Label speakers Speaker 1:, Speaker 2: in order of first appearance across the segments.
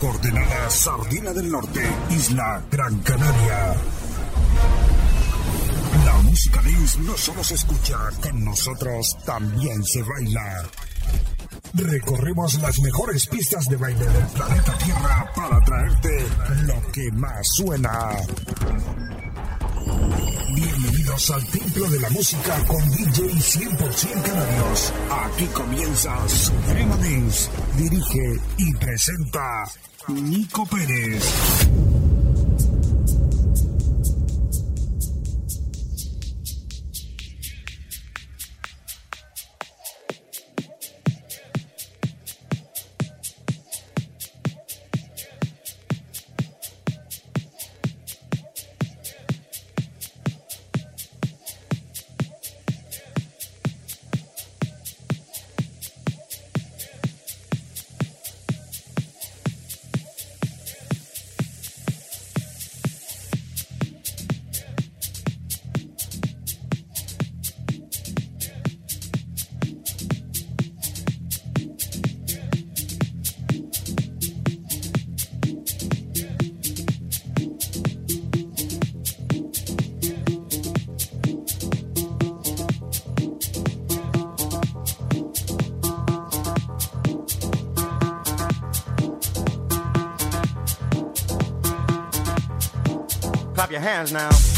Speaker 1: Coordenada Sardina del Norte, Isla Gran Canaria. La música dance no solo se escucha, con nosotros también se baila. Recorremos las mejores pistas de baile del planeta Tierra para traerte lo que más suena. Al Templo de la Música con DJ 100% Canarios. Aquí comienza Suprema Dance. Dirige y presenta Nico Pérez.
Speaker 2: Hands now.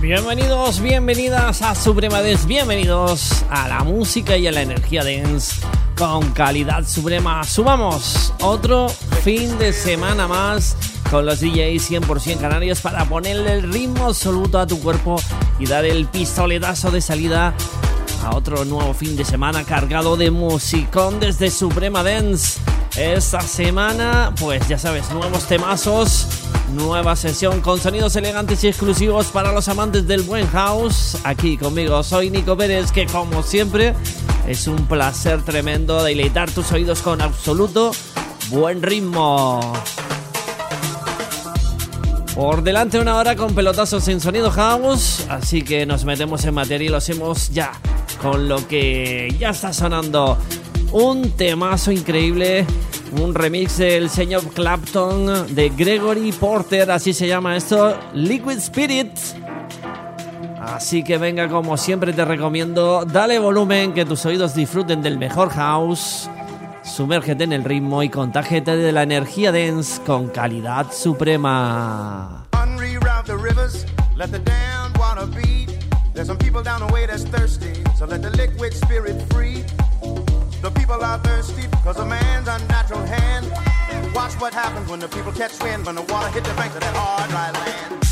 Speaker 3: Bienvenidos, bienvenidas a Suprema Dance, bienvenidos a la música y a la energía dance con calidad suprema. Subamos otro fin de semana más con los DJs 100% canarios para ponerle el ritmo absoluto a tu cuerpo y dar el pistoletazo de salida a otro nuevo fin de semana cargado de musicón desde Suprema Dance. Esta semana, pues ya sabes, nuevos temazos, nueva sesión con sonidos elegantes y exclusivos para los amantes del buen house. Aquí conmigo soy Nico Pérez, que como siempre es un placer tremendo deleitar tus oídos con absoluto buen ritmo. Por delante una hora con pelotazos en sonido house, así que nos metemos en materia y lo hacemos ya con lo que ya está sonando. Un temazo increíble, un remix del señor Clapton de Gregory Porter, así se llama esto, Liquid Spirit. Así que venga, como siempre te recomiendo, dale volumen, que tus oídos disfruten del mejor house. Sumérgete en el ritmo y contágete de la energía dance con calidad suprema.
Speaker 2: There's some people down the way that's thirsty, so let the liquid spirit free. The people are thirsty because of man's unnatural hand. Watch what happens when the people catch wind, when the water hit the banks of that hard, dry land.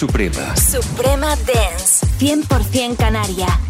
Speaker 4: Suprema.
Speaker 5: Suprema Dance. 100% Canaria.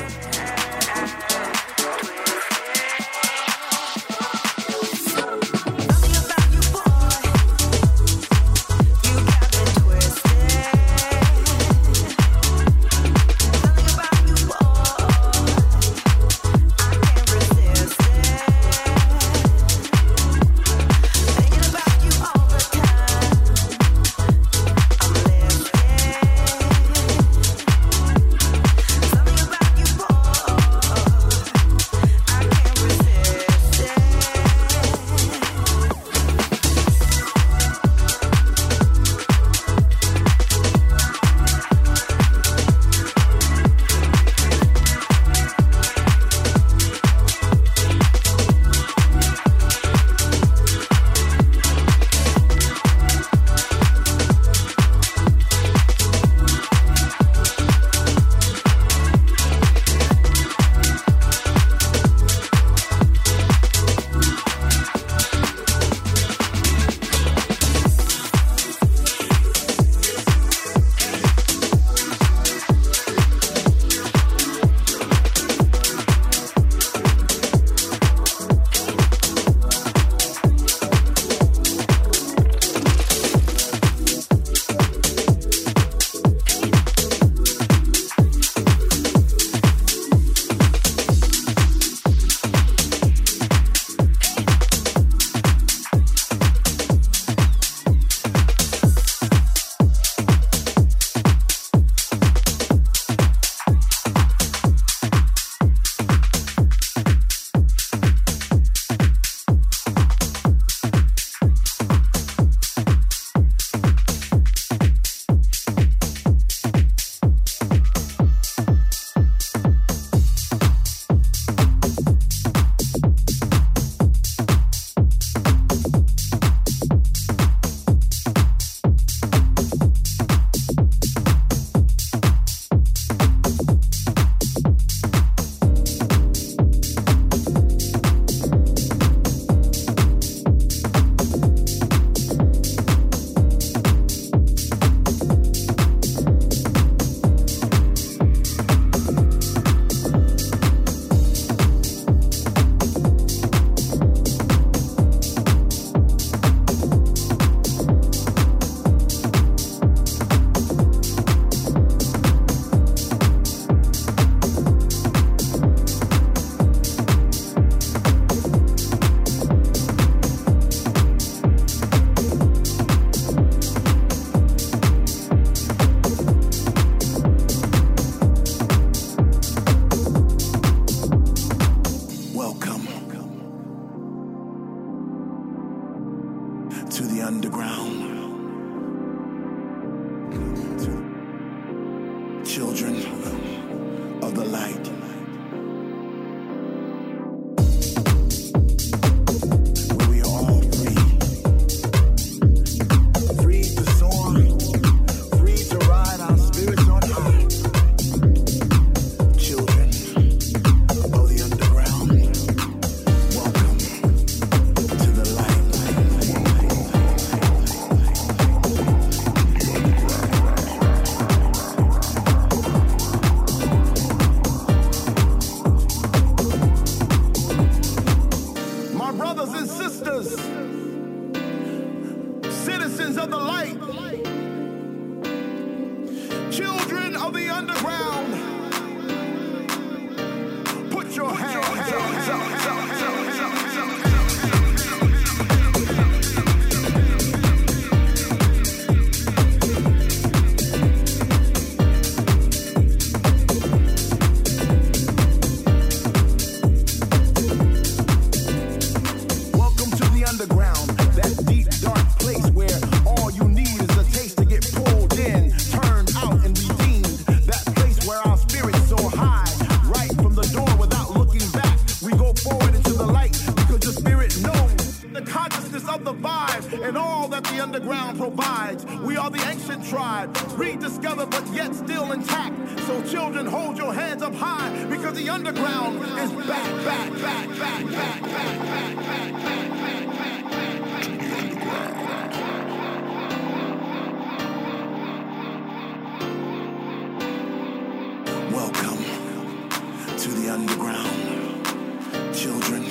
Speaker 4: underground, children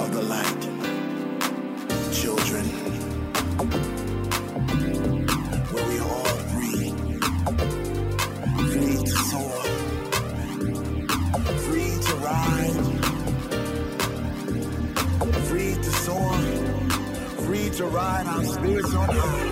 Speaker 4: of
Speaker 6: the light, children where we all free, free
Speaker 4: to soar, free to ride, free to
Speaker 6: soar, free
Speaker 7: to ride. Our spirits on high.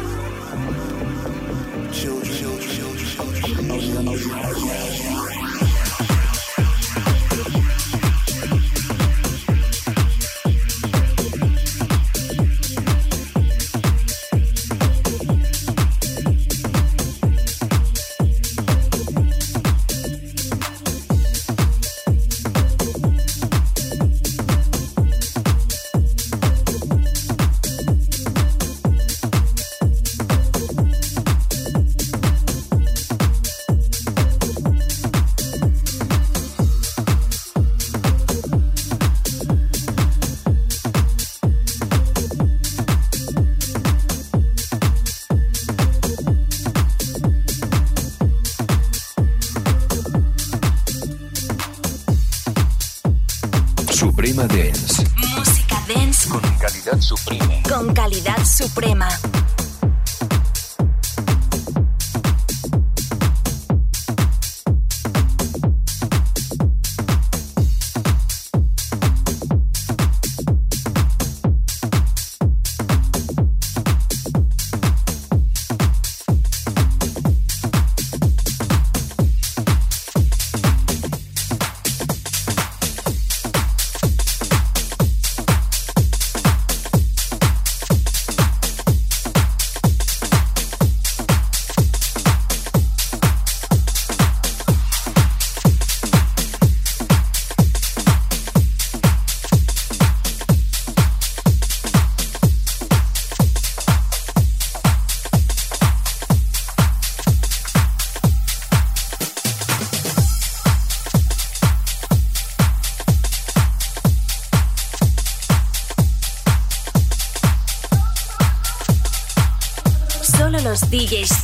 Speaker 5: Con calidad suprema.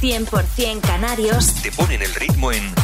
Speaker 5: 100% canarios.
Speaker 4: Te ponen el ritmo en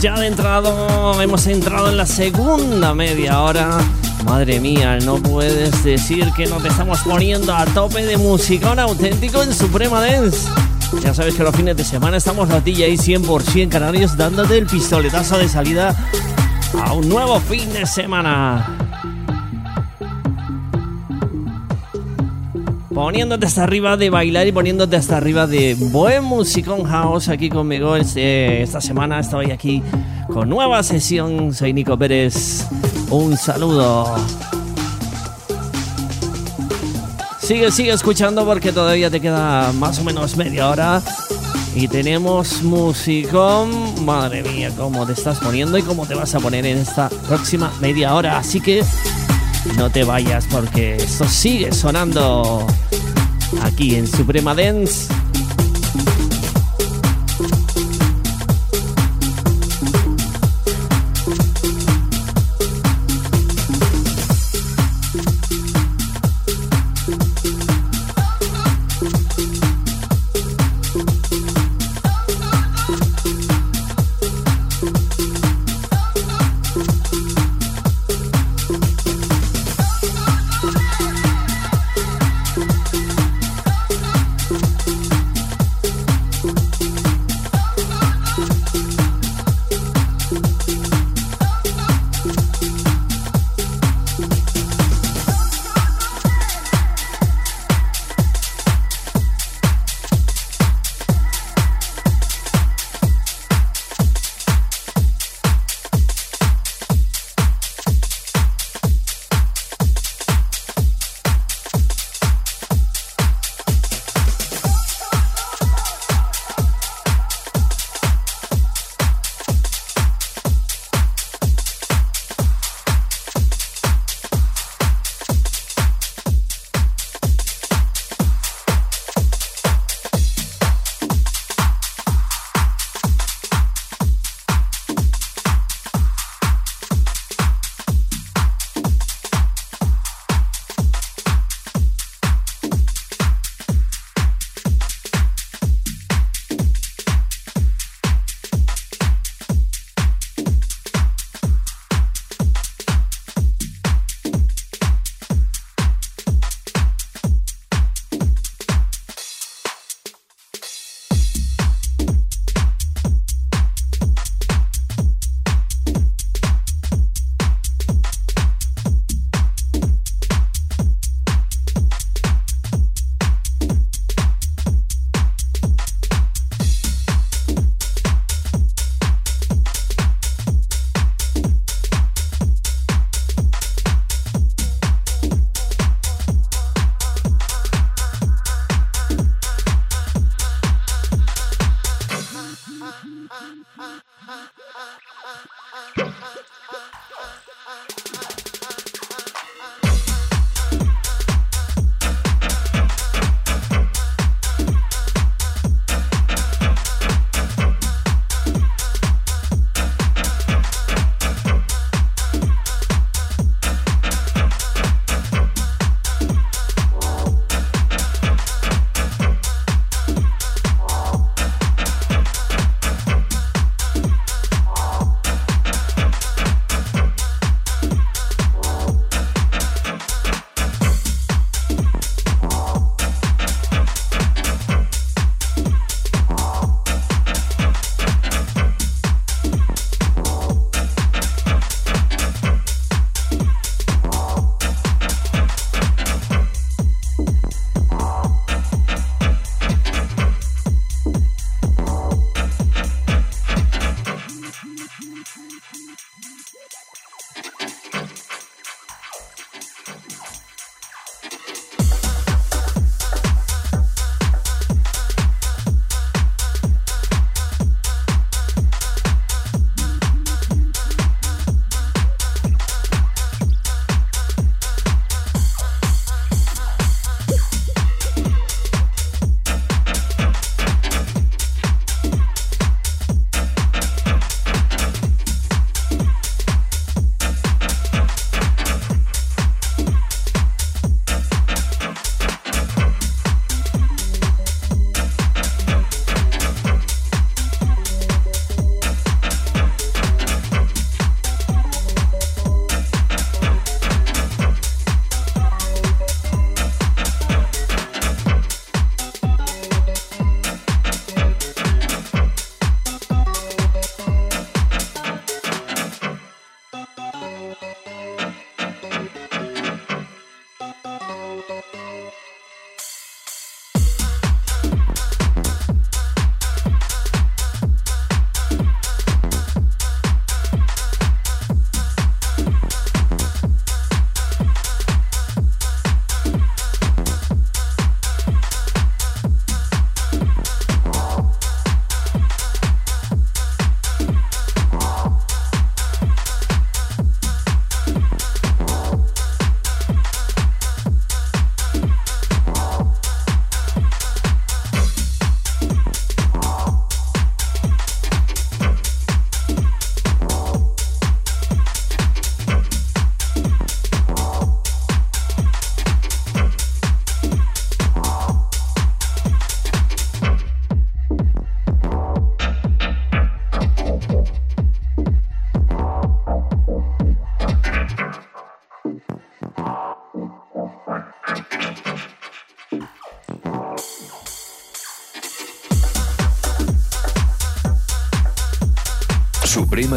Speaker 3: Ya de entrado, hemos entrado en la segunda media hora. Madre mía, no puedes decir que no te estamos poniendo a tope de musicón auténtico en Suprema Dance. Ya sabes que los fines de semana estamos y ahí 100% canarios dándote el pistoletazo de salida a un nuevo fin de semana. Poniéndote hasta arriba de bailar y poniéndote hasta arriba de buen musicón house aquí conmigo. Este, esta semana estoy aquí con nueva sesión. Soy Nico Pérez. Un saludo. Sigue, sigue escuchando porque todavía te queda más o menos media hora. Y tenemos musicón. Madre mía, cómo te estás poniendo y cómo te vas a poner en esta próxima media hora. Así que no te vayas porque esto sigue sonando aquí en Suprema Dance.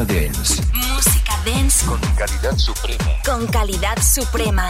Speaker 4: Suprema Dance.
Speaker 5: Música dance
Speaker 4: Con calidad suprema.
Speaker 5: con calidad suprema.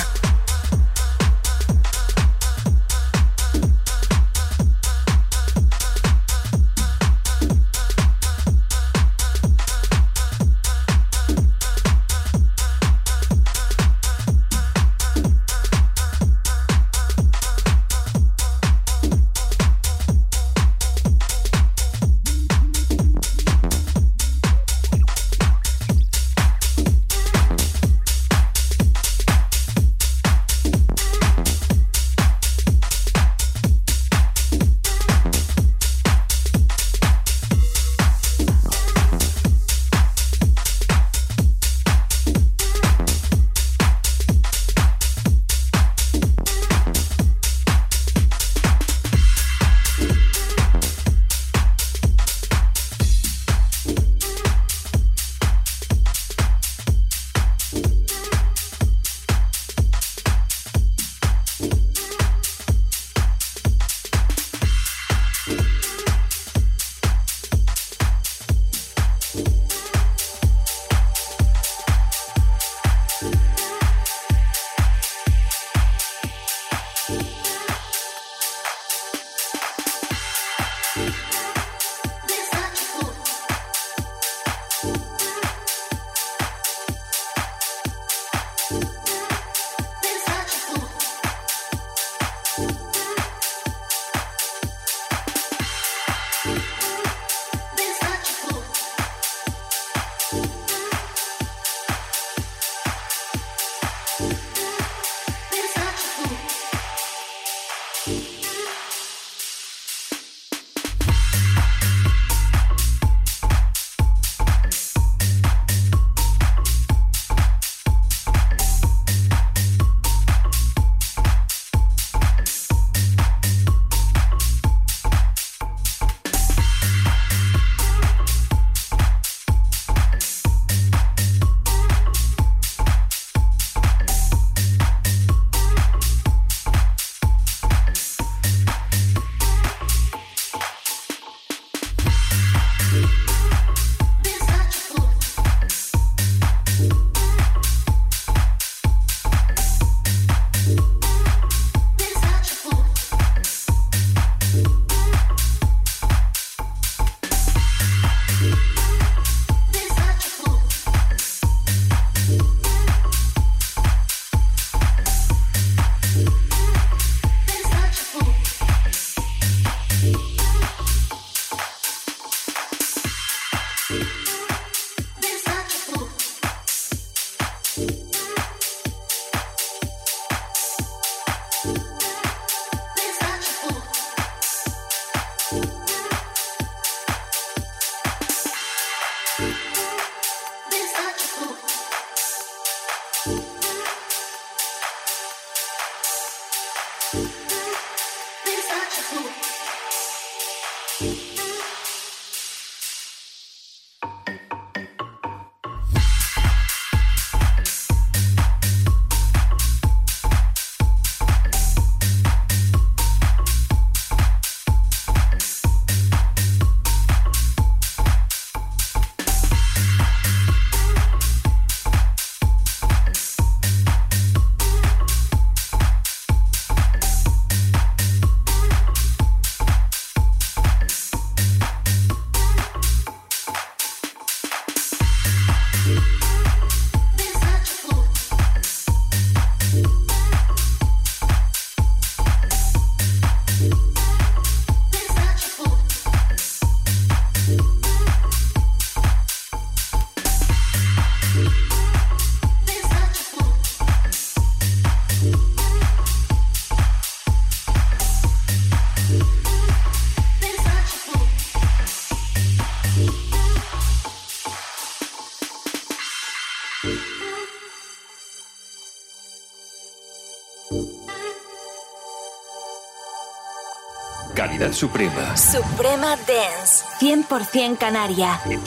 Speaker 4: Calidad suprema.
Speaker 5: Suprema Dance. 100% Canaria. 100%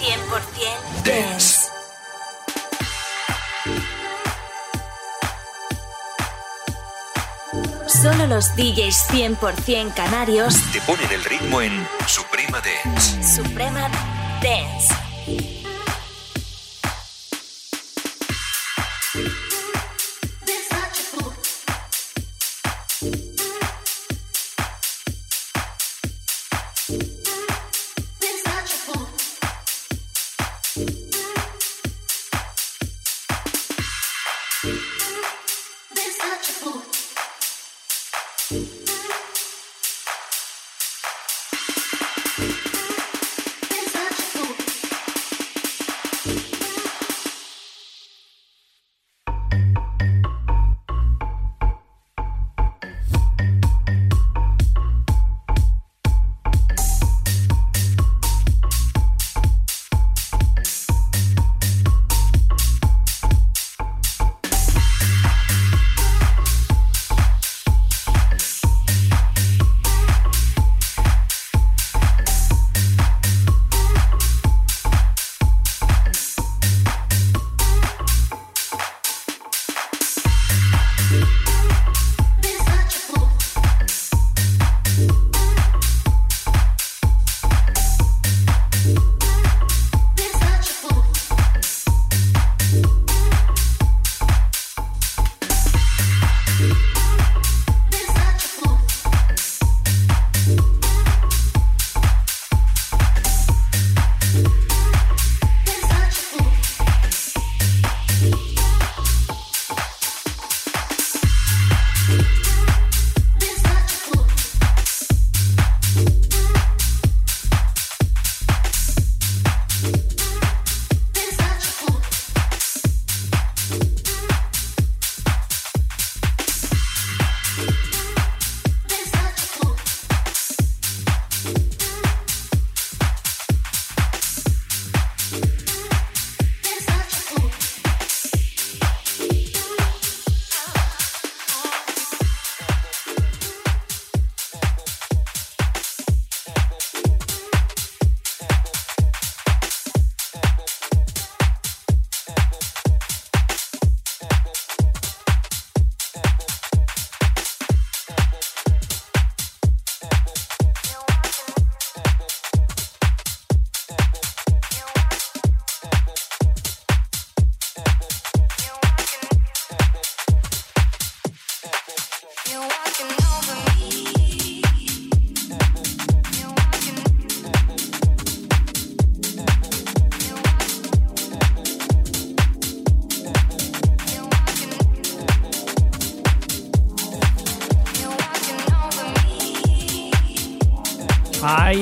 Speaker 5: Dance. Solo los DJs 100% canarios.
Speaker 4: Te ponen el ritmo en Suprema Dance.
Speaker 5: Suprema Dance.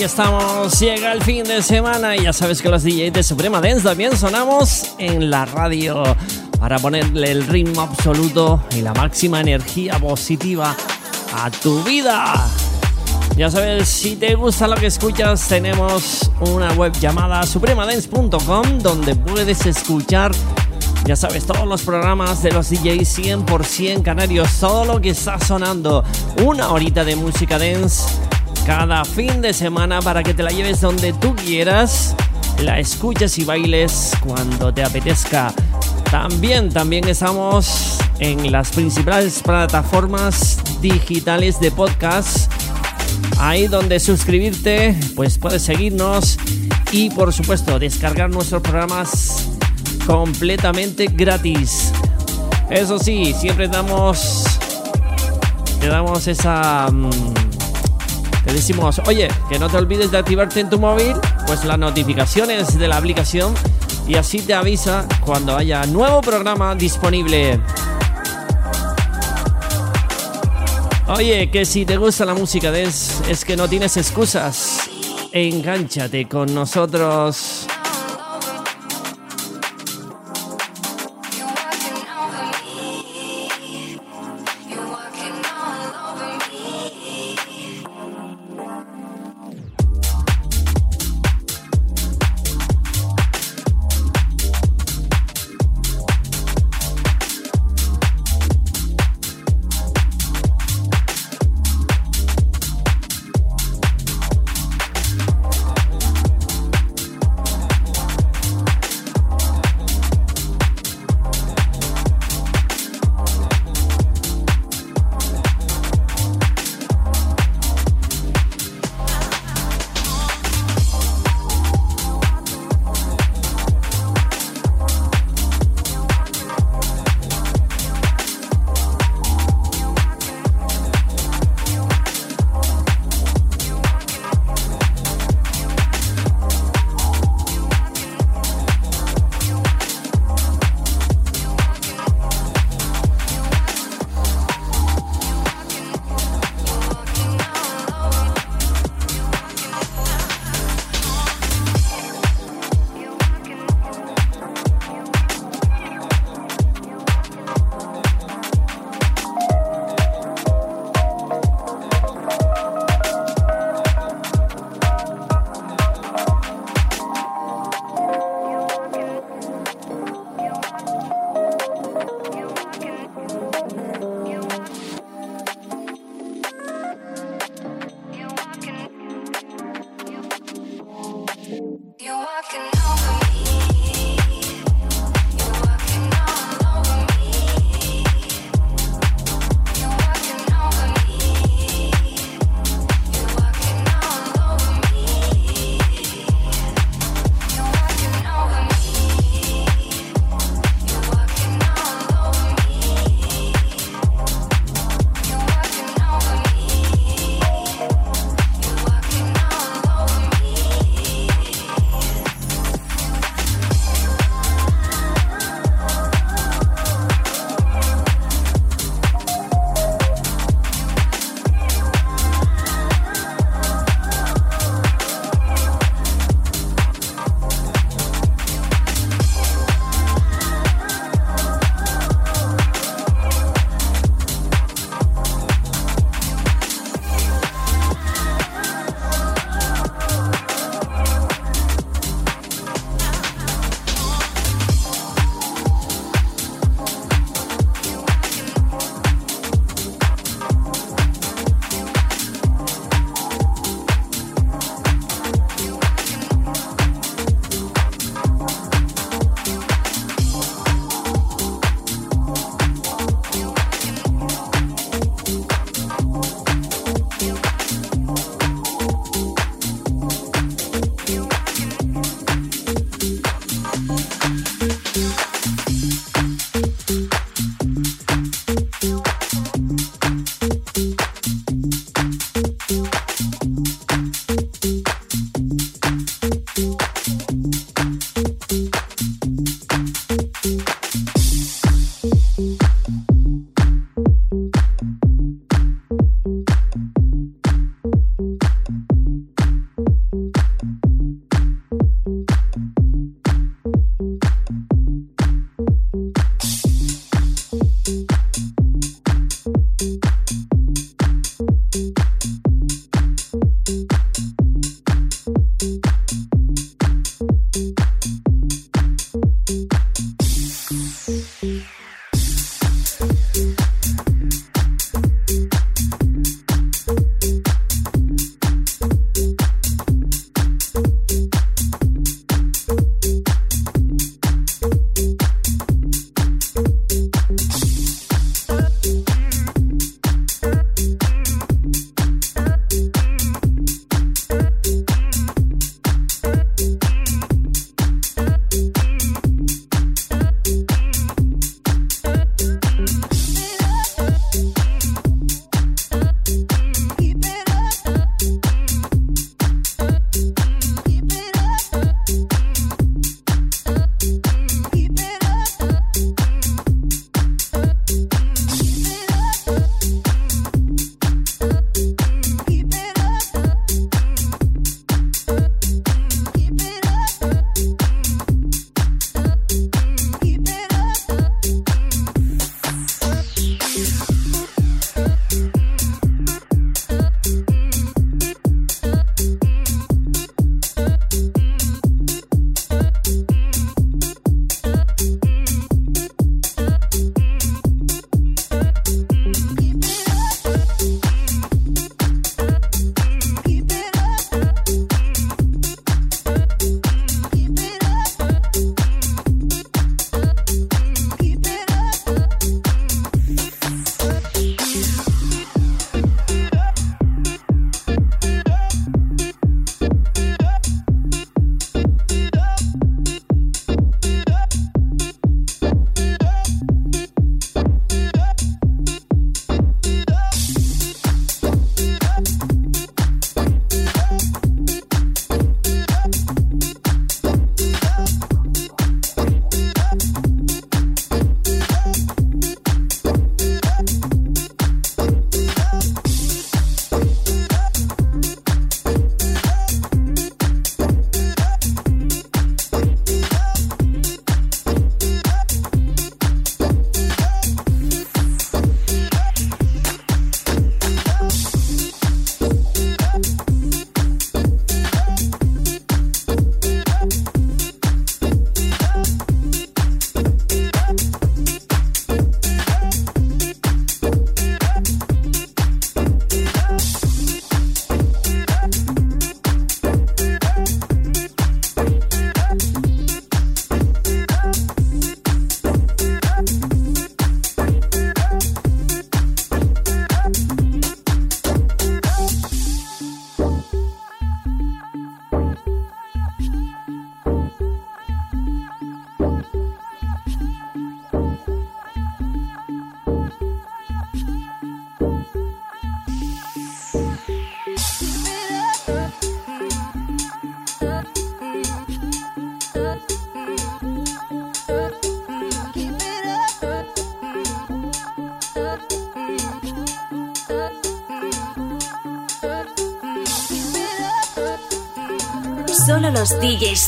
Speaker 3: Estamos, llega el fin de semana y ya sabes que los DJs de Suprema Dance también sonamos en la radio para ponerle el ritmo absoluto y la máxima energía positiva a tu vida. Ya sabes, si te gusta lo que escuchas, tenemos una web llamada supremadance.com donde puedes escuchar, ya sabes, todos los programas de los DJs 100% canarios, todo lo que está sonando, una horita de música dance cada fin de semana para que te la lleves donde tú quieras, la escuches y bailes cuando te apetezca. También, también estamos en las principales plataformas digitales de podcast. Ahí donde suscribirte, pues puedes seguirnos y por supuesto descargar nuestros programas completamente gratis. Eso sí, siempre damos te damos esa mm, te decimos, oye, que no te olvides de activarte en tu móvil, pues las notificaciones de la aplicación y así te avisa cuando haya nuevo programa disponible. Oye, que si te gusta la música es, es que no tienes excusas. Engánchate con nosotros.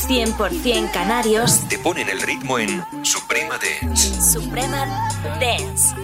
Speaker 5: 100% canarios
Speaker 4: te ponen el ritmo en Suprema Dance.
Speaker 5: Suprema Dance.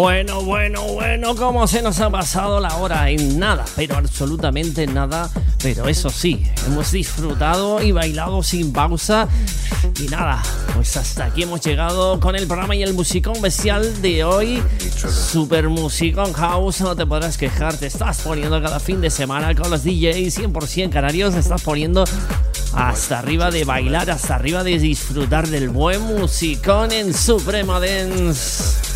Speaker 3: Bueno, bueno, bueno, cómo se nos ha pasado la hora en nada, pero absolutamente nada. Pero eso sí, hemos disfrutado y bailado sin pausa. Y nada, pues hasta aquí hemos llegado con el programa y el musicón bestial de hoy. Super musicón house, no te podrás quejar, te estás poniendo cada fin de semana con los DJs 100% canarios, te estás poniendo hasta arriba de bailar, hasta arriba de disfrutar del buen musicón en Suprema Dance.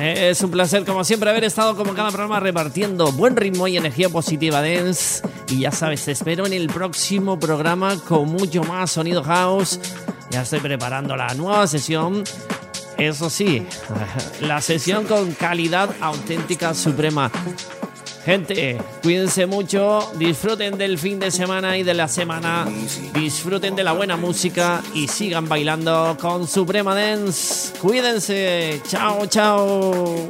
Speaker 3: Es un placer, como siempre, haber estado como cada programa repartiendo buen ritmo y energía positiva dance. Y ya sabes, te espero en el próximo programa con mucho más sonido house. Ya estoy preparando la nueva sesión. Eso sí, la sesión con calidad auténtica suprema. Gente, cuídense mucho, disfruten del fin de semana y de la semana, disfruten de la buena música y sigan bailando con Suprema Dance. Cuídense, chao, chao.